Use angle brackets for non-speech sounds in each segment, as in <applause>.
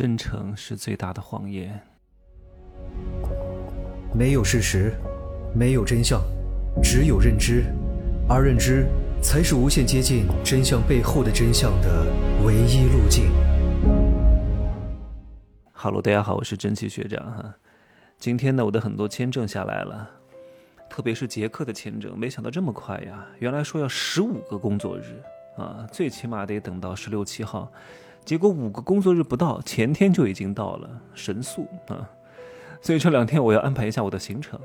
真诚是最大的谎言。没有事实，没有真相，只有认知，而认知才是无限接近真相背后的真相的唯一路径。哈喽，大家好，我是蒸汽学长哈。今天呢，我的很多签证下来了，特别是捷克的签证，没想到这么快呀！原来说要十五个工作日啊，最起码得等到十六七号。结果五个工作日不到，前天就已经到了，神速啊！所以这两天我要安排一下我的行程，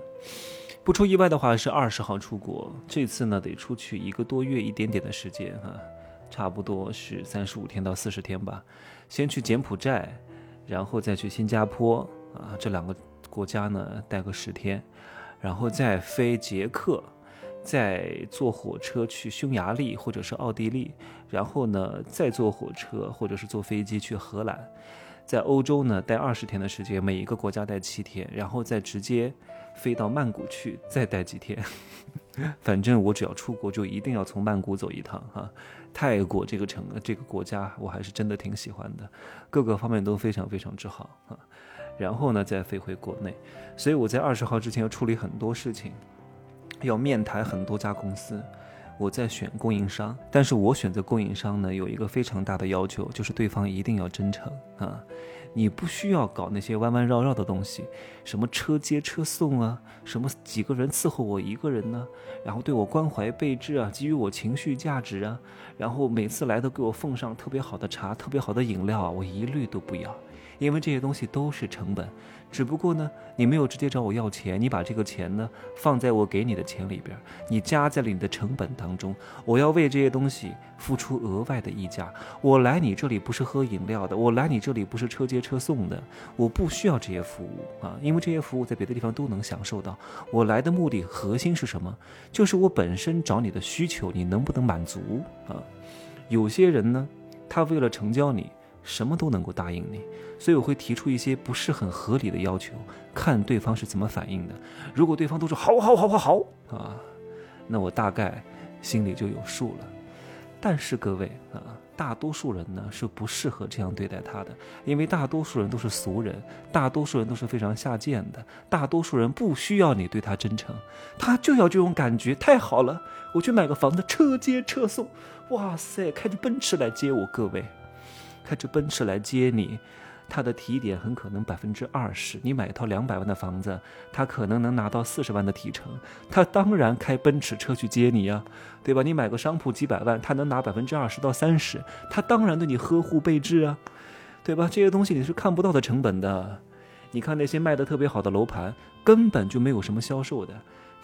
不出意外的话是二十号出国。这次呢得出去一个多月一点点的时间啊，差不多是三十五天到四十天吧。先去柬埔寨，然后再去新加坡啊，这两个国家呢待个十天，然后再飞捷克。再坐火车去匈牙利或者是奥地利，然后呢，再坐火车或者是坐飞机去荷兰，在欧洲呢待二十天的时间，每一个国家待七天，然后再直接飞到曼谷去，再待几天。<laughs> 反正我只要出国，就一定要从曼谷走一趟哈。泰国这个城这个国家，我还是真的挺喜欢的，各个方面都非常非常之好啊。然后呢，再飞回国内，所以我在二十号之前要处理很多事情。要面谈很多家公司，我在选供应商，但是我选择供应商呢，有一个非常大的要求，就是对方一定要真诚啊，你不需要搞那些弯弯绕绕的东西，什么车接车送啊，什么几个人伺候我一个人呢，然后对我关怀备至啊，给予我情绪价值啊，然后每次来都给我奉上特别好的茶、特别好的饮料啊，我一律都不要。因为这些东西都是成本，只不过呢，你没有直接找我要钱，你把这个钱呢放在我给你的钱里边，你加在了你的成本当中。我要为这些东西付出额外的溢价。我来你这里不是喝饮料的，我来你这里不是车接车送的，我不需要这些服务啊，因为这些服务在别的地方都能享受到。我来的目的核心是什么？就是我本身找你的需求，你能不能满足啊？有些人呢，他为了成交你。什么都能够答应你，所以我会提出一些不是很合理的要求，看对方是怎么反应的。如果对方都说好好好好好啊，那我大概心里就有数了。但是各位啊，大多数人呢是不适合这样对待他的，因为大多数人都是俗人，大多数人都是非常下贱的，大多数人不需要你对他真诚，他就要这种感觉，太好了，我去买个房子，车接车送，哇塞，开着奔驰来接我，各位。开着奔驰来接你，他的提点很可能百分之二十。你买一套两百万的房子，他可能能拿到四十万的提成。他当然开奔驰车去接你呀，对吧？你买个商铺几百万，他能拿百分之二十到三十。他当然对你呵护备至啊，对吧？这些东西你是看不到的成本的。你看那些卖的特别好的楼盘，根本就没有什么销售的。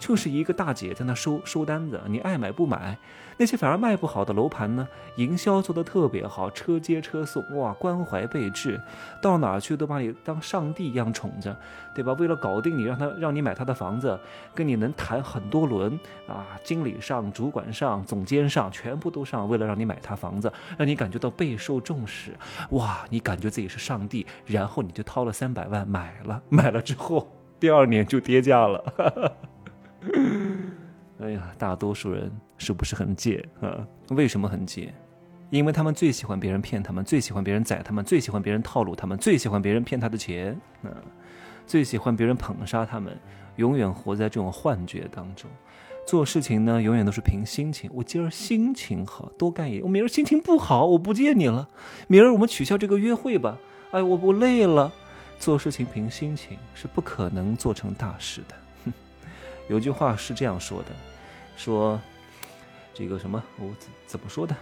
就是一个大姐在那收收单子，你爱买不买？那些反而卖不好的楼盘呢，营销做的特别好，车接车送，哇，关怀备至，到哪去都把你当上帝一样宠着，对吧？为了搞定你，让他让你买他的房子，跟你能谈很多轮啊，经理上、主管上、总监上，全部都上，为了让你买他房子，让你感觉到备受重视，哇，你感觉自己是上帝，然后你就掏了三百万买了，买了之后第二年就跌价了。<laughs> <laughs> 哎呀，大多数人是不是很贱啊？为什么很贱？因为他们最喜欢别人骗他们，最喜欢别人宰他们，最喜欢别人套路他们，最喜欢别人骗他的钱啊！最喜欢别人捧杀他们，永远活在这种幻觉当中。做事情呢，永远都是凭心情。我今儿心情好，多干一点；我明儿心情不好，我不见你了。明儿我们取消这个约会吧。哎，我不累了。做事情凭心情是不可能做成大事的。有句话是这样说的，说这个什么，我怎怎么说的？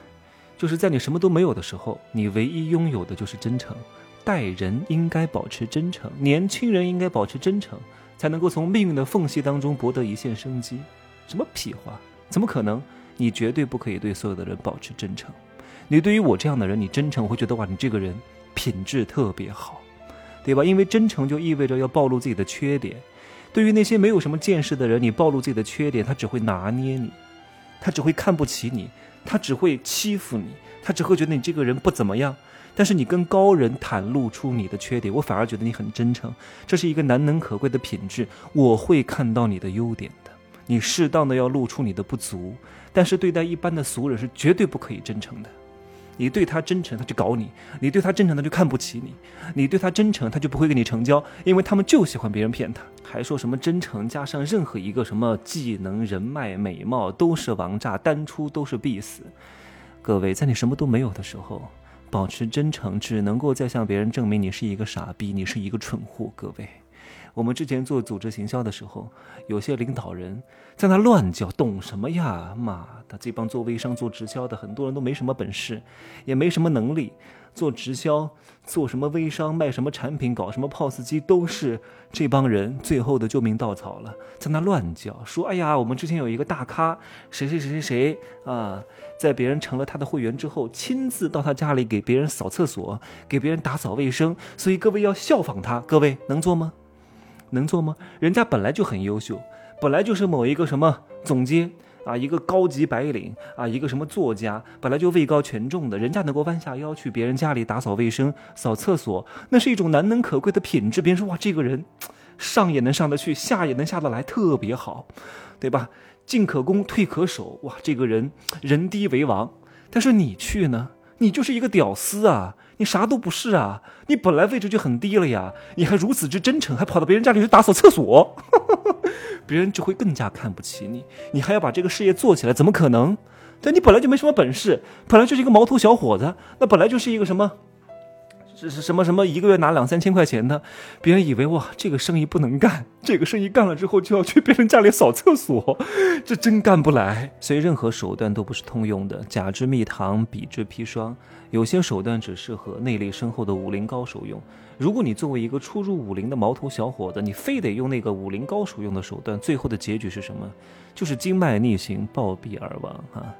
就是在你什么都没有的时候，你唯一拥有的就是真诚。待人应该保持真诚，年轻人应该保持真诚，才能够从命运的缝隙当中博得一线生机。什么屁话？怎么可能？你绝对不可以对所有的人保持真诚。你对于我这样的人，你真诚，我会觉得哇，你这个人品质特别好，对吧？因为真诚就意味着要暴露自己的缺点。对于那些没有什么见识的人，你暴露自己的缺点，他只会拿捏你，他只会看不起你，他只会欺负你，他只会觉得你这个人不怎么样。但是你跟高人袒露出你的缺点，我反而觉得你很真诚，这是一个难能可贵的品质。我会看到你的优点的，你适当的要露出你的不足，但是对待一般的俗人是绝对不可以真诚的。你对他真诚，他就搞你；你对他真诚，他就看不起你；你对他真诚，他就不会跟你成交，因为他们就喜欢别人骗他。还说什么真诚加上任何一个什么技能、人脉、美貌都是王炸，单出都是必死。各位，在你什么都没有的时候，保持真诚，只能够再向别人证明你是一个傻逼，你是一个蠢货。各位。我们之前做组织行销的时候，有些领导人在那乱叫，懂什么呀？妈的，这帮做微商、做直销的很多人都没什么本事，也没什么能力。做直销、做什么微商、卖什么产品、搞什么 POS 机，都是这帮人最后的救命稻草了。在那乱叫，说：“哎呀，我们之前有一个大咖，谁谁谁谁谁啊，在别人成了他的会员之后，亲自到他家里给别人扫厕所，给别人打扫卫生。所以各位要效仿他，各位能做吗？”能做吗？人家本来就很优秀，本来就是某一个什么总监啊，一个高级白领啊，一个什么作家，本来就位高权重的，人家能够弯下腰去别人家里打扫卫生、扫厕所，那是一种难能可贵的品质。别人说哇，这个人上也能上得去，下也能下得来，特别好，对吧？进可攻，退可守，哇，这个人人低为王。但是你去呢，你就是一个屌丝啊！你啥都不是啊！你本来位置就很低了呀，你还如此之真诚，还跑到别人家里去打扫厕所，<laughs> 别人就会更加看不起你。你还要把这个事业做起来，怎么可能？但，你本来就没什么本事，本来就是一个毛头小伙子，那本来就是一个什么？这是什么什么一个月拿两三千块钱的，别人以为哇这个生意不能干，这个生意干了之后就要去别人家里扫厕所，这真干不来。所以任何手段都不是通用的，甲之蜜糖，比之砒霜，有些手段只适合内力深厚的武林高手用。如果你作为一个初入武林的毛头小伙子，你非得用那个武林高手用的手段，最后的结局是什么？就是经脉逆行，暴毙而亡啊！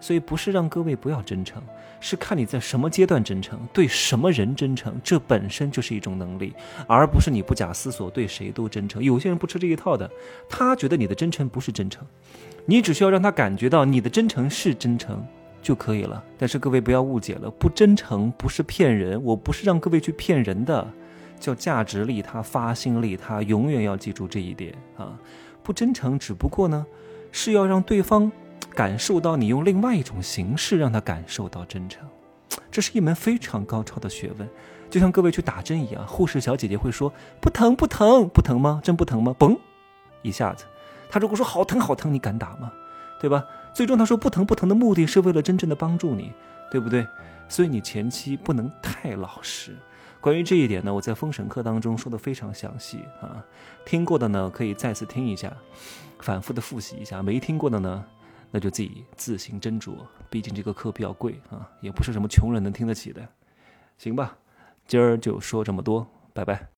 所以不是让各位不要真诚，是看你在什么阶段真诚，对什么人真诚，这本身就是一种能力，而不是你不假思索对谁都真诚。有些人不吃这一套的，他觉得你的真诚不是真诚，你只需要让他感觉到你的真诚是真诚就可以了。但是各位不要误解了，不真诚不是骗人，我不是让各位去骗人的，叫价值利他、发心利他，永远要记住这一点啊！不真诚只不过呢，是要让对方。感受到你用另外一种形式让他感受到真诚，这是一门非常高超的学问，就像各位去打针一样，护士小姐姐会说不疼不疼不疼吗？针不疼吗？嘣，一下子，他如果说好疼好疼，你敢打吗？对吧？最终他说不疼不疼的目的是为了真正的帮助你，对不对？所以你前期不能太老实。关于这一点呢，我在封神课当中说的非常详细啊，听过的呢可以再次听一下，反复的复习一下，没听过的呢。那就自己自行斟酌，毕竟这个课比较贵啊，也不是什么穷人能听得起的，行吧？今儿就说这么多，拜拜。